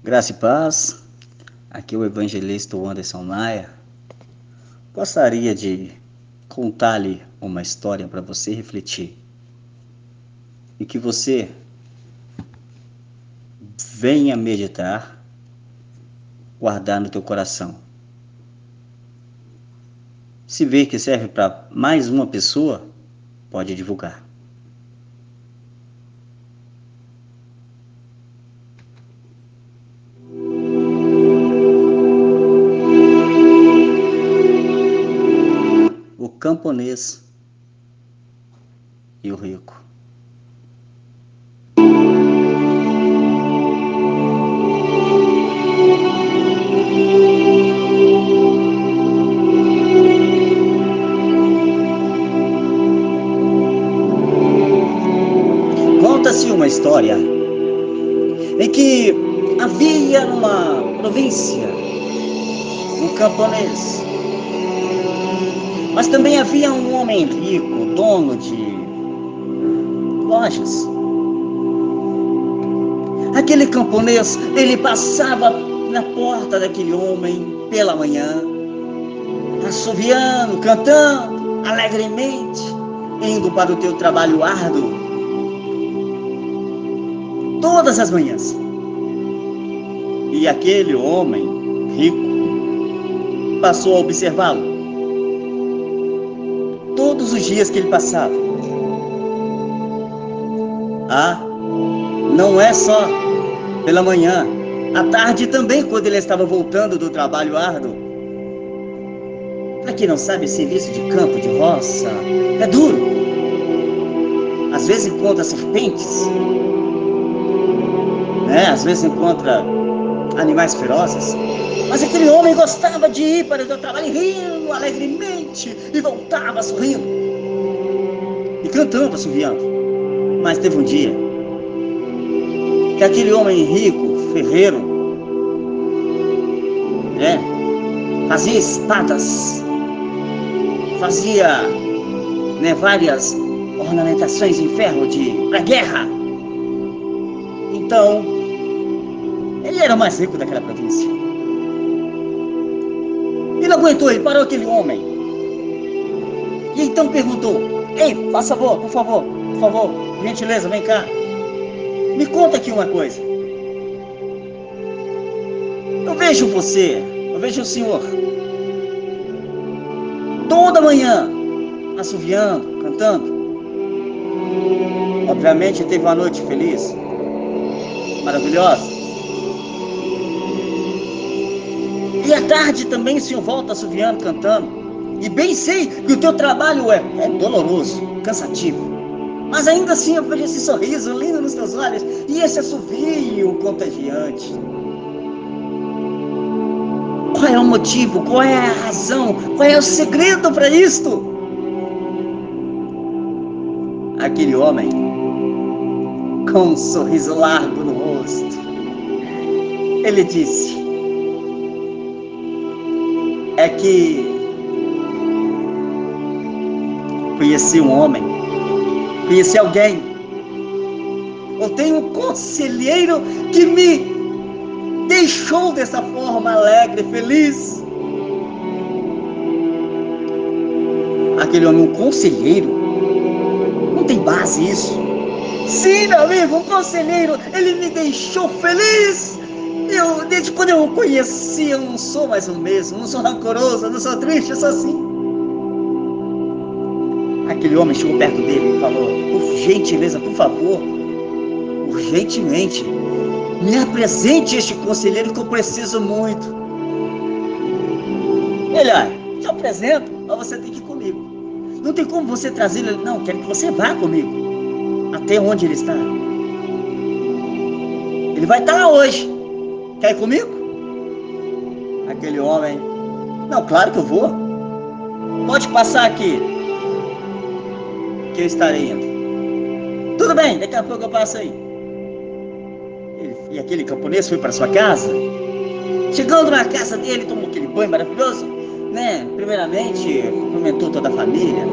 Graça e paz, aqui é o evangelista Anderson Maia. Gostaria de contar-lhe uma história para você refletir e que você venha meditar, guardar no teu coração. Se vê que serve para mais uma pessoa, pode divulgar. Camponês e o rico. Conta-se uma história em que havia numa província um camponês mas também havia um homem rico, dono de lojas. Aquele camponês, ele passava na porta daquele homem pela manhã, assoviando, cantando alegremente, indo para o teu trabalho árduo. Todas as manhãs. E aquele homem rico passou a observá-lo dias que ele passava. Ah, não é só pela manhã, à tarde também, quando ele estava voltando do trabalho árduo. Para quem não sabe, serviço de campo, de roça, é duro. Às vezes encontra serpentes, né? às vezes encontra animais ferozes. Mas aquele homem gostava de ir para o seu trabalho rindo alegremente e voltava sorrindo cantando, assoviando. Mas teve um dia que aquele homem rico, ferreiro, né, fazia espadas, fazia né, várias ornamentações em ferro de para guerra. Então, ele era o mais rico daquela província. Ele aguentou, ele parou aquele homem. E então perguntou: Ei, faça favor, por favor, por favor, gentileza, vem cá. Me conta aqui uma coisa. Eu vejo você, eu vejo o senhor toda manhã assoviando, cantando. Obviamente teve uma noite feliz, maravilhosa. E à tarde também o Senhor volta assoviando, cantando. E bem sei que o teu trabalho é, é doloroso, cansativo. Mas ainda assim eu vejo esse sorriso lindo nos teus olhos e esse assovio contagiante. Qual é o motivo? Qual é a razão? Qual é o segredo para isto? Aquele homem com um sorriso largo no rosto, ele disse: é que conheci um homem, conheci alguém. Eu tenho um conselheiro que me deixou dessa forma alegre, feliz. Aquele homem, um conselheiro, não tem base isso. Sim, meu amigo, um conselheiro, ele me deixou feliz. Eu, desde quando eu o conheci, eu não sou mais o mesmo, não sou rancoroso, não sou triste, eu sou assim. Aquele homem chegou perto dele e falou: Por gentileza, por favor, urgentemente, me apresente este conselheiro que eu preciso muito. Ele, olha, te apresento, mas você tem que ir comigo. Não tem como você trazer ele, não, quero que você vá comigo. Até onde ele está. Ele vai estar lá hoje. Quer ir comigo? Aquele homem, não, claro que eu vou. Pode passar aqui, que eu estarei indo. Tudo bem, daqui a pouco eu passo aí. e aquele camponês foi para sua casa. Chegando na casa dele, tomou aquele banho maravilhoso, né? Primeiramente, cumprimentou toda a família,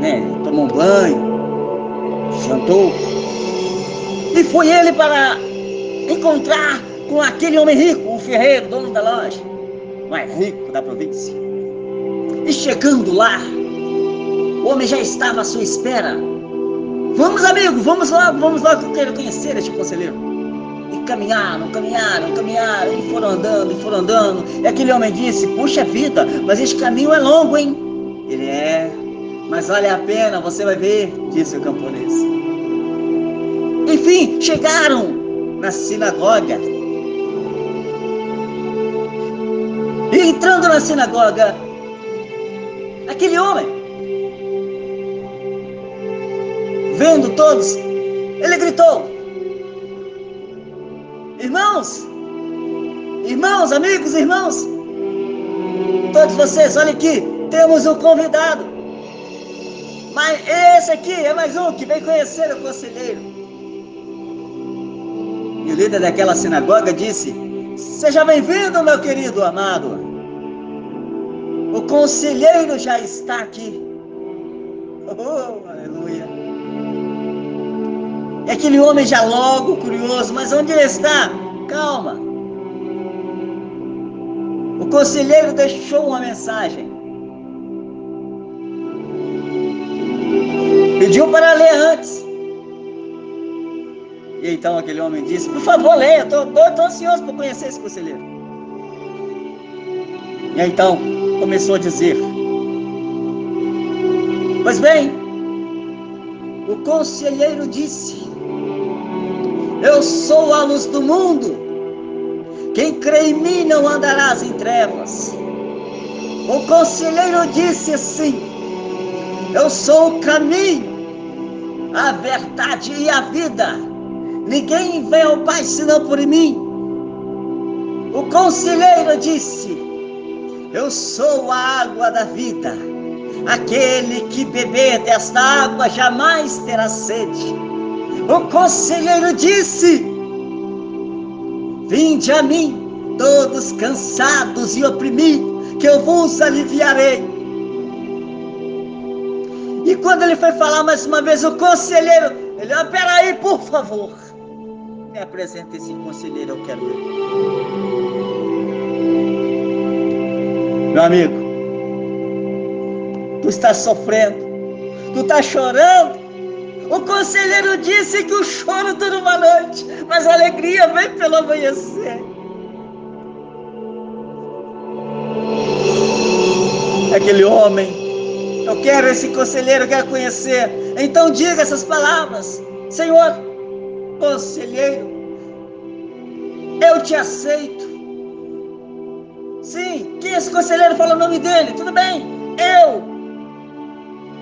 né? Tomou um banho, jantou. E foi ele para encontrar com aquele homem rico, o ferreiro, dono da loja, mais rico da província. E chegando lá, o homem já estava à sua espera. Vamos, amigo, vamos logo, vamos logo, eu quero conhecer este conselheiro. E caminharam, caminharam, caminharam, e foram andando, e foram andando. E aquele homem disse: Puxa vida, mas este caminho é longo, hein? Ele é, mas vale a pena, você vai ver, disse o camponês. Enfim, chegaram na sinagoga. E entrando na sinagoga, aquele homem, vendo todos, ele gritou: Irmãos, irmãos, amigos, irmãos, todos vocês, olhem aqui, temos um convidado. Mas esse aqui é mais um que vem conhecer o conselheiro. E o líder daquela sinagoga disse: Seja bem-vindo, meu querido amado. O conselheiro já está aqui. Oh, aleluia. E aquele homem já logo curioso, mas onde ele está? Calma. O conselheiro deixou uma mensagem. Pediu para ler antes. E então aquele homem disse: Por favor, leia, estou ansioso para conhecer esse conselheiro. E então começou a dizer: Pois bem, o conselheiro disse: Eu sou a luz do mundo. Quem crê em mim não andarás em trevas. O conselheiro disse assim: Eu sou o caminho, a verdade e a vida. Ninguém vem ao Pai senão por mim. O conselheiro disse: Eu sou a água da vida. Aquele que beber desta água jamais terá sede. O conselheiro disse: Vinde a mim, todos cansados e oprimidos, que eu vos aliviarei. E quando ele foi falar mais uma vez, o conselheiro, ele, ah, peraí, por favor. Me apresenta esse conselheiro, eu quero ver. Meu amigo, tu está sofrendo, tu está chorando. O conselheiro disse que o choro dura uma noite, mas a alegria vem pelo amanhecer. Aquele homem, eu quero esse conselheiro, eu quero conhecer. Então diga essas palavras, Senhor conselheiro, eu te aceito. Sim, que esse conselheiro fala o nome dele, tudo bem, eu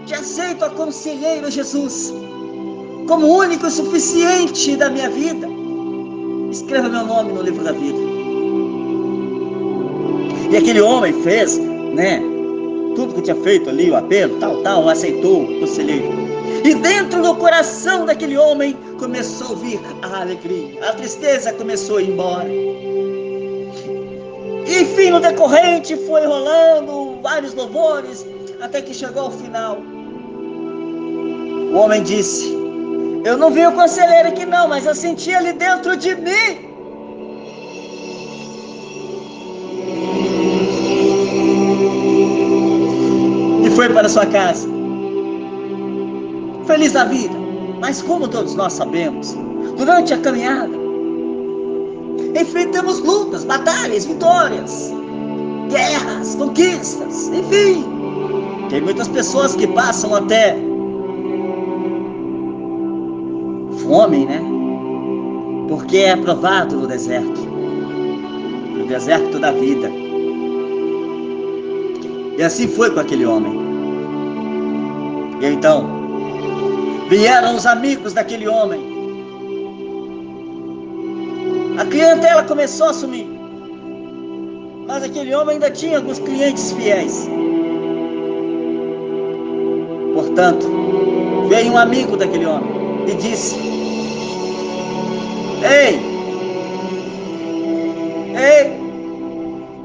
te aceito a conselheiro Jesus, como único e suficiente da minha vida. Escreva meu nome no livro da vida. E aquele homem fez, né? Tudo que tinha feito ali, o apelo, tal, tal, aceitou o conselheiro. E dentro do coração daquele homem começou a vir a alegria, a tristeza começou a ir embora. Enfim, no decorrente foi rolando vários louvores, até que chegou ao final. O homem disse: Eu não vi o conselheiro aqui, não, mas eu senti ele dentro de mim. E foi para sua casa feliz da vida. Mas como todos nós sabemos, durante a caminhada, enfrentamos lutas, batalhas, vitórias, guerras, conquistas, enfim. Tem muitas pessoas que passam até fome, né? Porque é aprovado no deserto no deserto da vida. E assim foi com aquele homem. E então, Vieram os amigos daquele homem. A clientela começou a sumir. Mas aquele homem ainda tinha alguns clientes fiéis. Portanto, veio um amigo daquele homem e disse: Ei, ei,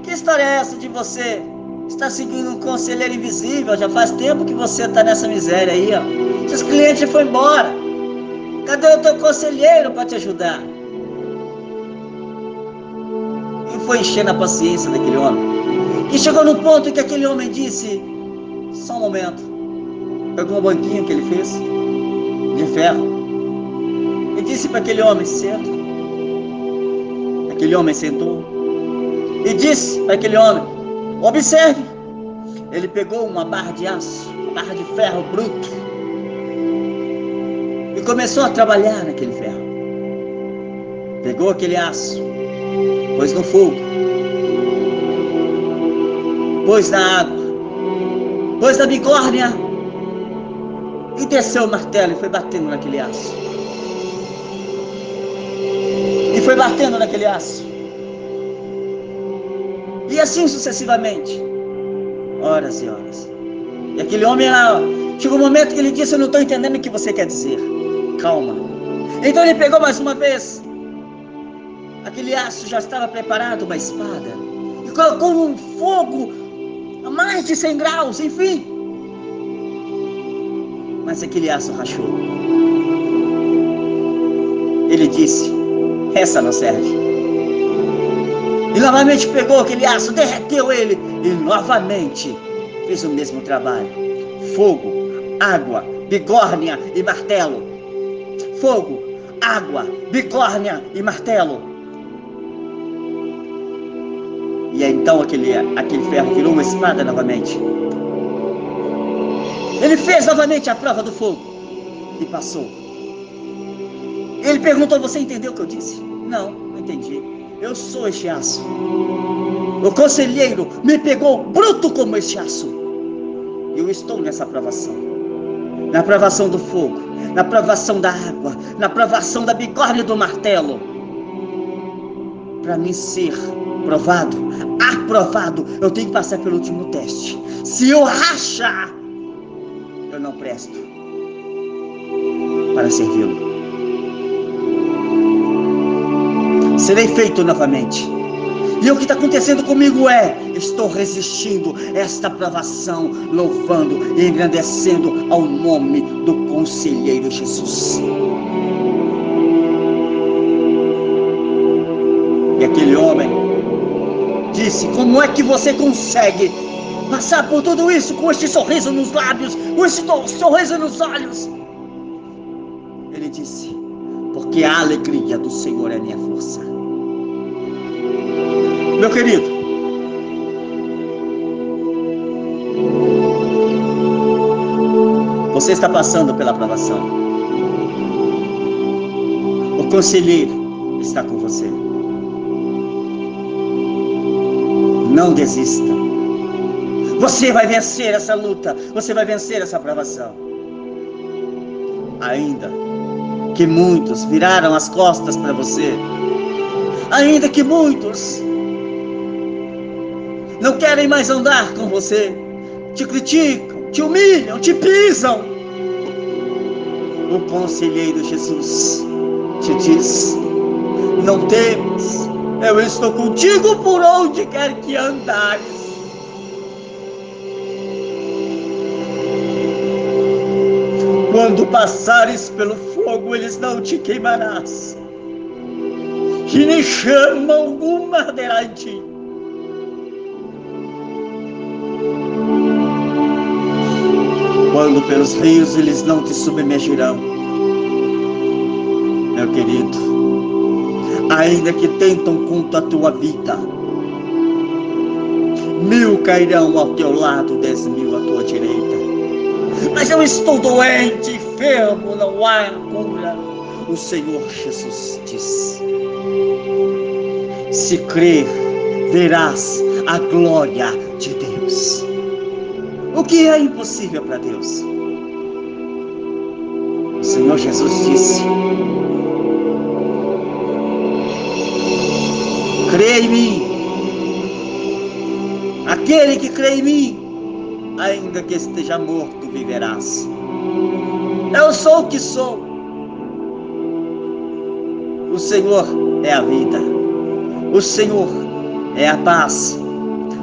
que história é essa de você está seguindo um conselheiro invisível. Já faz tempo que você está nessa miséria aí, ó. Seus clientes já foram embora. Cadê o teu conselheiro para te ajudar? foi enchendo a paciência daquele homem. E chegou no ponto que aquele homem disse: Só um momento. Pegou um banquinho que ele fez, de ferro, e disse para aquele homem: Senta. Aquele homem sentou. E disse para aquele homem: Observe. Ele pegou uma barra de aço, barra de ferro bruto, e começou a trabalhar naquele ferro. Pegou aquele aço, pôs no fogo, pôs na água, pôs na bigórnia e desceu o martelo e foi batendo naquele aço. Batendo naquele aço. E assim sucessivamente. Horas e horas. E aquele homem, chegou um momento que ele disse: Eu não estou entendendo o que você quer dizer. Calma. Então ele pegou mais uma vez aquele aço já estava preparado uma espada e colocou um fogo a mais de 100 graus, enfim. Mas aquele aço rachou. Ele disse: Essa não serve. E novamente pegou aquele aço, derreteu ele e novamente fez o mesmo trabalho: fogo, água, bigórnia e martelo. Fogo, água, bigórnia e martelo. E então aquele, aquele ferro virou uma espada novamente. Ele fez novamente a prova do fogo e passou. Ele perguntou: Você entendeu o que eu disse? Não, não entendi. Eu sou este aço. O conselheiro me pegou bruto como este aço. Eu estou nessa provação. Na provação do fogo, na provação da água, na provação da bigorna e do martelo. Para mim ser provado, aprovado, eu tenho que passar pelo último teste. Se eu rachar, eu não presto para servi-lo. Serei feito novamente. E o que está acontecendo comigo é: estou resistindo esta provação, louvando e engrandecendo ao nome do conselheiro Jesus. E aquele homem disse: Como é que você consegue passar por tudo isso com este sorriso nos lábios, com este sorriso nos olhos? Ele disse: Porque a alegria do Senhor é minha força. Meu querido, você está passando pela aprovação. O conselheiro está com você. Não desista. Você vai vencer essa luta. Você vai vencer essa provação. Ainda que muitos viraram as costas para você. Ainda que muitos não querem mais andar com você. Te criticam, te humilham, te pisam. O conselheiro Jesus te diz: Não temas eu estou contigo por onde quer que andares. Quando passares pelo fogo, eles não te queimarás. Que nem chama alguma arderá em ti. Quando pelos rios, eles não te submergirão. Meu querido, ainda que tentam contra a tua vida. Mil cairão ao teu lado, dez mil à tua direita. Mas eu estou doente, enfermo, não há cura. O Senhor Jesus diz: Se crer, verás a glória de Deus. O que é impossível para Deus? O Senhor Jesus disse: crê em mim. Aquele que crê em mim, ainda que esteja morto, viverás. Eu sou o que sou. O Senhor é a vida. O Senhor é a paz.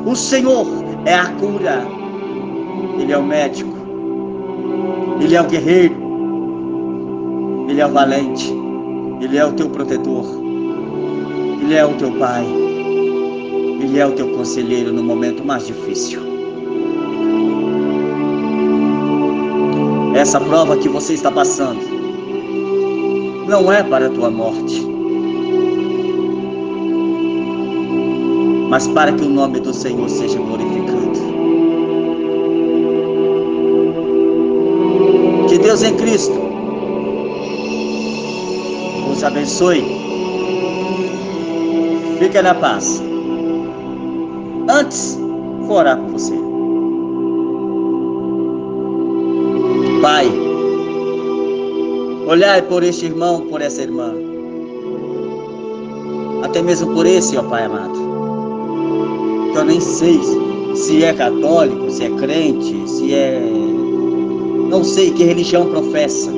O Senhor é a cura. Ele é o médico. Ele é o guerreiro. Ele é o valente. Ele é o teu protetor. Ele é o teu Pai. Ele é o teu conselheiro no momento mais difícil. Essa prova que você está passando não é para a tua morte, mas para que o nome do Senhor seja glorificado. Que Deus em Cristo os abençoe. Fica na paz. Antes, vou orar por você. Pai, olhai por este irmão, por essa irmã. Até mesmo por esse, ó Pai amado. Que eu nem sei se é católico, se é crente, se é. Não sei que religião professa.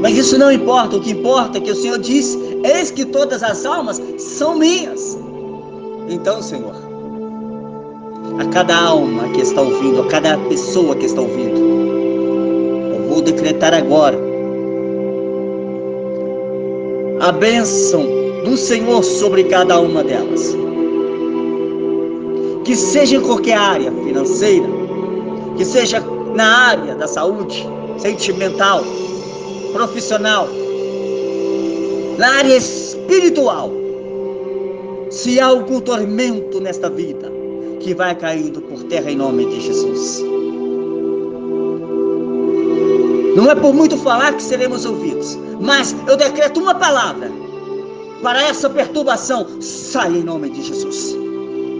Mas isso não importa, o que importa é que o Senhor diz: Eis que todas as almas são minhas. Então, Senhor, a cada alma que está ouvindo, a cada pessoa que está ouvindo, eu vou decretar agora a bênção do Senhor sobre cada uma delas. Que seja em qualquer área financeira, que seja na área da saúde, sentimental, profissional, na área espiritual se há algum tormento nesta vida, que vai caindo por terra em nome de Jesus. Não é por muito falar que seremos ouvidos, mas eu decreto uma palavra para essa perturbação. Sai em nome de Jesus.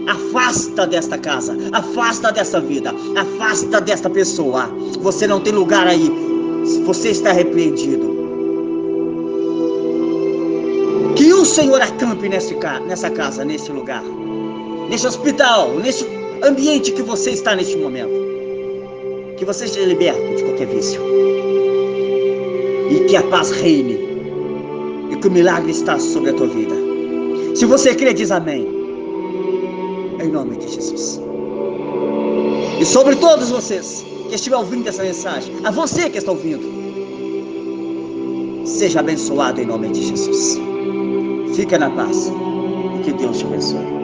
Afasta desta casa, afasta desta vida, afasta desta pessoa. Você não tem lugar aí. Você está repreendido. Senhor acampe nessa casa, nesse lugar, nesse hospital, nesse ambiente que você está neste momento. Que você seja liberto de qualquer vício. E que a paz reine. E que o milagre está sobre a tua vida. Se você crê, diz amém. Em nome de Jesus. E sobre todos vocês que estiver ouvindo essa mensagem, a você que está ouvindo, seja abençoado em nome de Jesus. Fica na paz. Que Deus te abençoe.